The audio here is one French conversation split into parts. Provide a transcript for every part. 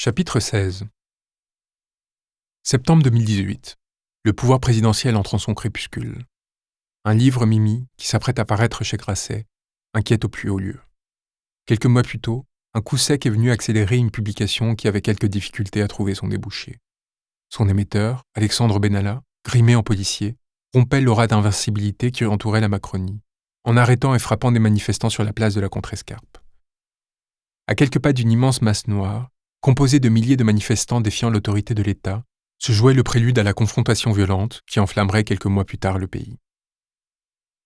Chapitre 16 Septembre 2018. Le pouvoir présidentiel entre en son crépuscule. Un livre Mimi, qui s'apprête à paraître chez Grasset, inquiète au plus haut lieu. Quelques mois plus tôt, un coup sec est venu accélérer une publication qui avait quelques difficultés à trouver son débouché. Son émetteur, Alexandre Benalla, grimé en policier, rompait l'aura d'invincibilité qui entourait la Macronie, en arrêtant et frappant des manifestants sur la place de la Contrescarpe. À quelques pas d'une immense masse noire, composée de milliers de manifestants défiant l'autorité de l'État, se jouait le prélude à la confrontation violente qui enflammerait quelques mois plus tard le pays.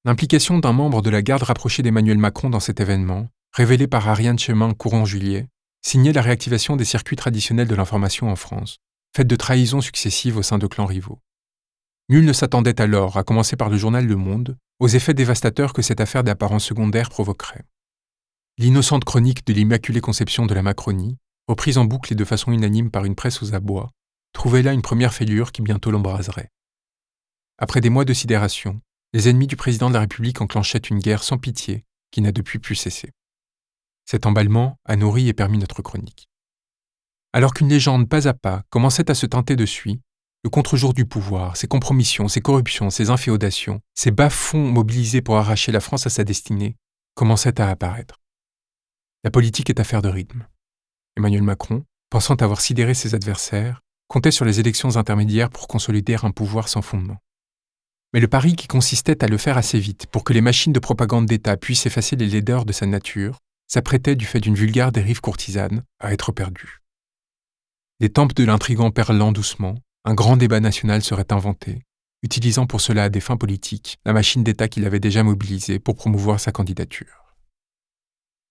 L'implication d'un membre de la garde rapprochée d'Emmanuel Macron dans cet événement, révélé par Ariane Chemin Courant-Juillet, signait la réactivation des circuits traditionnels de l'information en France, faite de trahisons successives au sein de clans rivaux. Nul ne s'attendait alors, à commencer par le journal Le Monde, aux effets dévastateurs que cette affaire d'apparence secondaire provoquerait. L'innocente chronique de l'Immaculée Conception de la Macronie, reprise en boucle et de façon unanime par une presse aux abois, trouvait là une première fêlure qui bientôt l'embraserait. Après des mois de sidération, les ennemis du président de la République enclenchaient une guerre sans pitié qui n'a depuis pu cesser. Cet emballement a nourri et permis notre chronique. Alors qu'une légende pas à pas commençait à se teinter de suie, le contre-jour du pouvoir, ses compromissions, ses corruptions, ses inféodations, ses bas-fonds mobilisés pour arracher la France à sa destinée, commençaient à apparaître. La politique est affaire de rythme. Emmanuel Macron, pensant avoir sidéré ses adversaires, comptait sur les élections intermédiaires pour consolider un pouvoir sans fondement. Mais le pari qui consistait à le faire assez vite pour que les machines de propagande d'État puissent effacer les laideurs de sa nature s'apprêtait, du fait d'une vulgaire dérive courtisane, à être perdu. Les tempes de l'intrigant perlant doucement, un grand débat national serait inventé, utilisant pour cela à des fins politiques la machine d'État qu'il avait déjà mobilisée pour promouvoir sa candidature.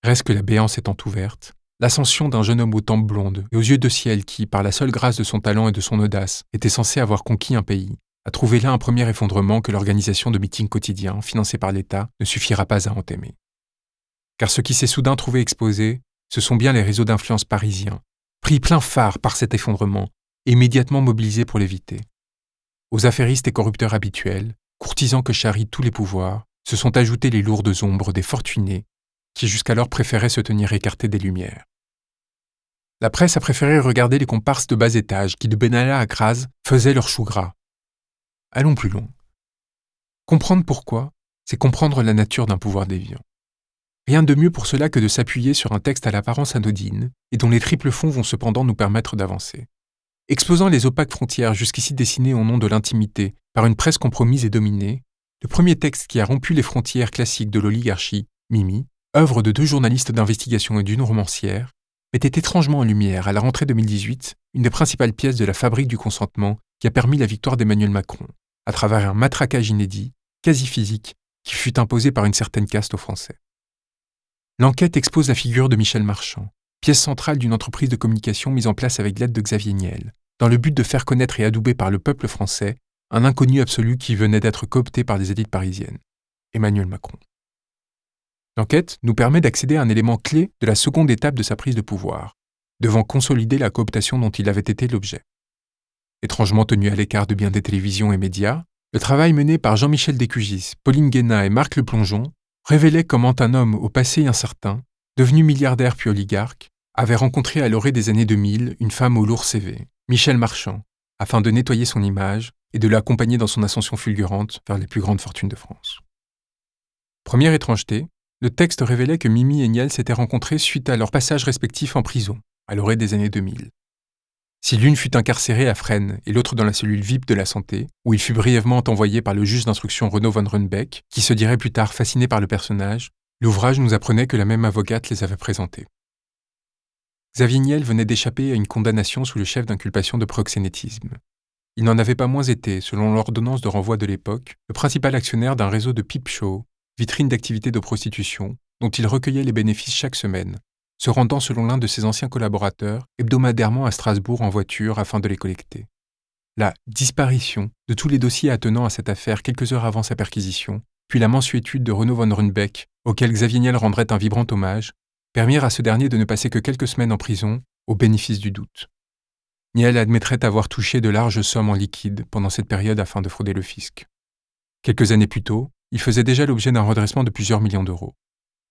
Reste que la béance étant ouverte, l'ascension d'un jeune homme aux tempes blondes et aux yeux de ciel qui, par la seule grâce de son talent et de son audace, était censé avoir conquis un pays, a trouvé là un premier effondrement que l'organisation de meetings quotidiens, financés par l'État, ne suffira pas à entamer. Car ce qui s'est soudain trouvé exposé, ce sont bien les réseaux d'influence parisiens, pris plein phare par cet effondrement, immédiatement mobilisés pour l'éviter. Aux affairistes et corrupteurs habituels, courtisans que charrient tous les pouvoirs, se sont ajoutées les lourdes ombres des fortunés qui jusqu'alors préféraient se tenir écartés des lumières. La presse a préféré regarder les comparses de bas étage qui, de Benalla à Graz, faisaient leur chou gras. Allons plus loin. Comprendre pourquoi, c'est comprendre la nature d'un pouvoir déviant. Rien de mieux pour cela que de s'appuyer sur un texte à l'apparence anodine et dont les triples fonds vont cependant nous permettre d'avancer. Exposant les opaques frontières jusqu'ici dessinées au nom de l'intimité par une presse compromise et dominée, le premier texte qui a rompu les frontières classiques de l'oligarchie, Mimi, œuvre de deux journalistes d'investigation et d'une romancière, mettait étrangement en lumière, à la rentrée 2018, une des principales pièces de la fabrique du consentement qui a permis la victoire d'Emmanuel Macron, à travers un matraquage inédit, quasi physique, qui fut imposé par une certaine caste aux Français. L'enquête expose la figure de Michel Marchand, pièce centrale d'une entreprise de communication mise en place avec l'aide de Xavier Niel, dans le but de faire connaître et adouber par le peuple français un inconnu absolu qui venait d'être coopté par des élites parisiennes, Emmanuel Macron. L'enquête nous permet d'accéder à un élément clé de la seconde étape de sa prise de pouvoir, devant consolider la cooptation dont il avait été l'objet. Étrangement tenu à l'écart de bien des télévisions et médias, le travail mené par Jean-Michel Descugis, Pauline Guéna et Marc Le Plongeon révélait comment un homme au passé incertain, devenu milliardaire puis oligarque, avait rencontré à l'orée des années 2000 une femme au lourd CV, Michel Marchand, afin de nettoyer son image et de l'accompagner dans son ascension fulgurante vers les plus grandes fortunes de France. Première étrangeté, le texte révélait que Mimi et Niel s'étaient rencontrés suite à leur passage respectif en prison, à l'orée des années 2000. Si l'une fut incarcérée à Fresnes et l'autre dans la cellule VIP de la santé, où il fut brièvement envoyé par le juge d'instruction Renaud von Runbeck, qui se dirait plus tard fasciné par le personnage, l'ouvrage nous apprenait que la même avocate les avait présentés. Xavier Niel venait d'échapper à une condamnation sous le chef d'inculpation de proxénétisme. Il n'en avait pas moins été, selon l'ordonnance de renvoi de l'époque, le principal actionnaire d'un réseau de peep show vitrine d'activités de prostitution, dont il recueillait les bénéfices chaque semaine, se rendant selon l'un de ses anciens collaborateurs hebdomadairement à Strasbourg en voiture afin de les collecter. La disparition de tous les dossiers attenant à cette affaire quelques heures avant sa perquisition, puis la mensuétude de Renaud von Runbeck, auquel Xavier Niel rendrait un vibrant hommage, permirent à ce dernier de ne passer que quelques semaines en prison, au bénéfice du doute. Niel admettrait avoir touché de larges sommes en liquide pendant cette période afin de frauder le fisc. Quelques années plus tôt, il faisait déjà l'objet d'un redressement de plusieurs millions d'euros.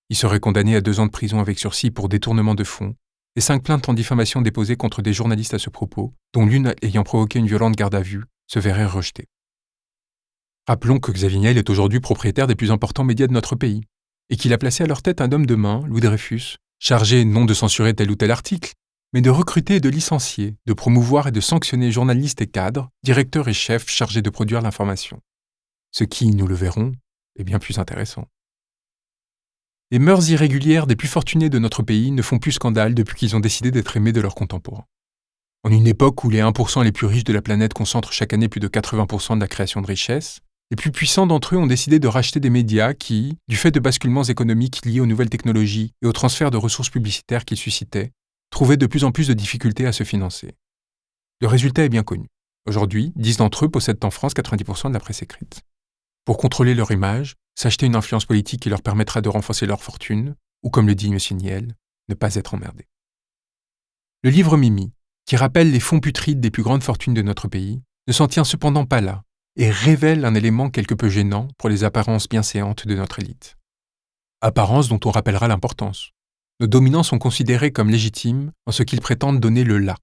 Il serait condamné à deux ans de prison avec sursis pour détournement de fonds, les cinq plaintes en diffamation déposées contre des journalistes à ce propos, dont l'une ayant provoqué une violente garde à vue, se verraient rejetées. Rappelons que Xavier Niel est aujourd'hui propriétaire des plus importants médias de notre pays, et qu'il a placé à leur tête un homme de main, Louis Dreyfus, chargé non de censurer tel ou tel article, mais de recruter et de licencier, de promouvoir et de sanctionner journalistes et cadres, directeurs et chefs chargés de produire l'information. Ce qui, nous le verrons, est bien plus intéressant. Les mœurs irrégulières des plus fortunés de notre pays ne font plus scandale depuis qu'ils ont décidé d'être aimés de leurs contemporains. En une époque où les 1% les plus riches de la planète concentrent chaque année plus de 80% de la création de richesses, les plus puissants d'entre eux ont décidé de racheter des médias qui, du fait de basculements économiques liés aux nouvelles technologies et au transfert de ressources publicitaires qu'ils suscitaient, trouvaient de plus en plus de difficultés à se financer. Le résultat est bien connu. Aujourd'hui, 10 d'entre eux possèdent en France 90% de la presse écrite. Pour contrôler leur image, s'acheter une influence politique qui leur permettra de renforcer leur fortune, ou comme le dit M. Niel, ne pas être emmerdé. Le livre Mimi, qui rappelle les fonds putrides des plus grandes fortunes de notre pays, ne s'en tient cependant pas là, et révèle un élément quelque peu gênant pour les apparences bienséantes de notre élite. Apparences dont on rappellera l'importance. Nos dominants sont considérés comme légitimes en ce qu'ils prétendent donner le là.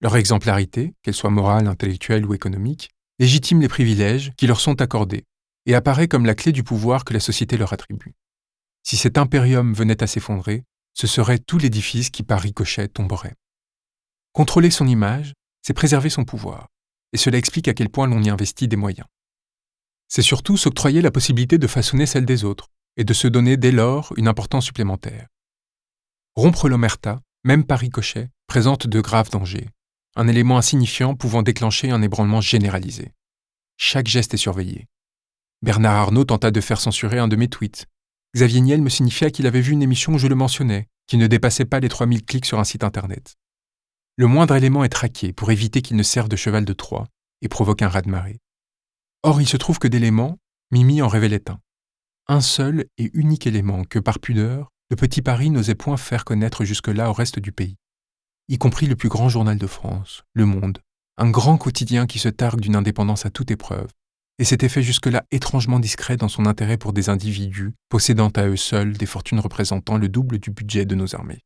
Leur exemplarité, qu'elle soit morale, intellectuelle ou économique, légitime les privilèges qui leur sont accordés et apparaît comme la clé du pouvoir que la société leur attribue. Si cet impérium venait à s'effondrer, ce serait tout l'édifice qui par ricochet tomberait. Contrôler son image, c'est préserver son pouvoir et cela explique à quel point l'on y investit des moyens. C'est surtout s'octroyer la possibilité de façonner celle des autres, et de se donner dès lors une importance supplémentaire. Rompre l'omerta, même par ricochet, présente de graves dangers, un élément insignifiant pouvant déclencher un ébranlement généralisé. Chaque geste est surveillé. Bernard Arnault tenta de faire censurer un de mes tweets. Xavier Niel me signifia qu'il avait vu une émission où je le mentionnais, qui ne dépassait pas les 3000 clics sur un site internet. Le moindre élément est traqué pour éviter qu'il ne serve de cheval de Troie et provoque un raz-de-marée. Or, il se trouve que d'éléments, Mimi en révélait un. Un seul et unique élément que, par pudeur, le petit Paris n'osait point faire connaître jusque-là au reste du pays, y compris le plus grand journal de France, Le Monde, un grand quotidien qui se targue d'une indépendance à toute épreuve, et s'était fait jusque-là étrangement discret dans son intérêt pour des individus possédant à eux seuls des fortunes représentant le double du budget de nos armées.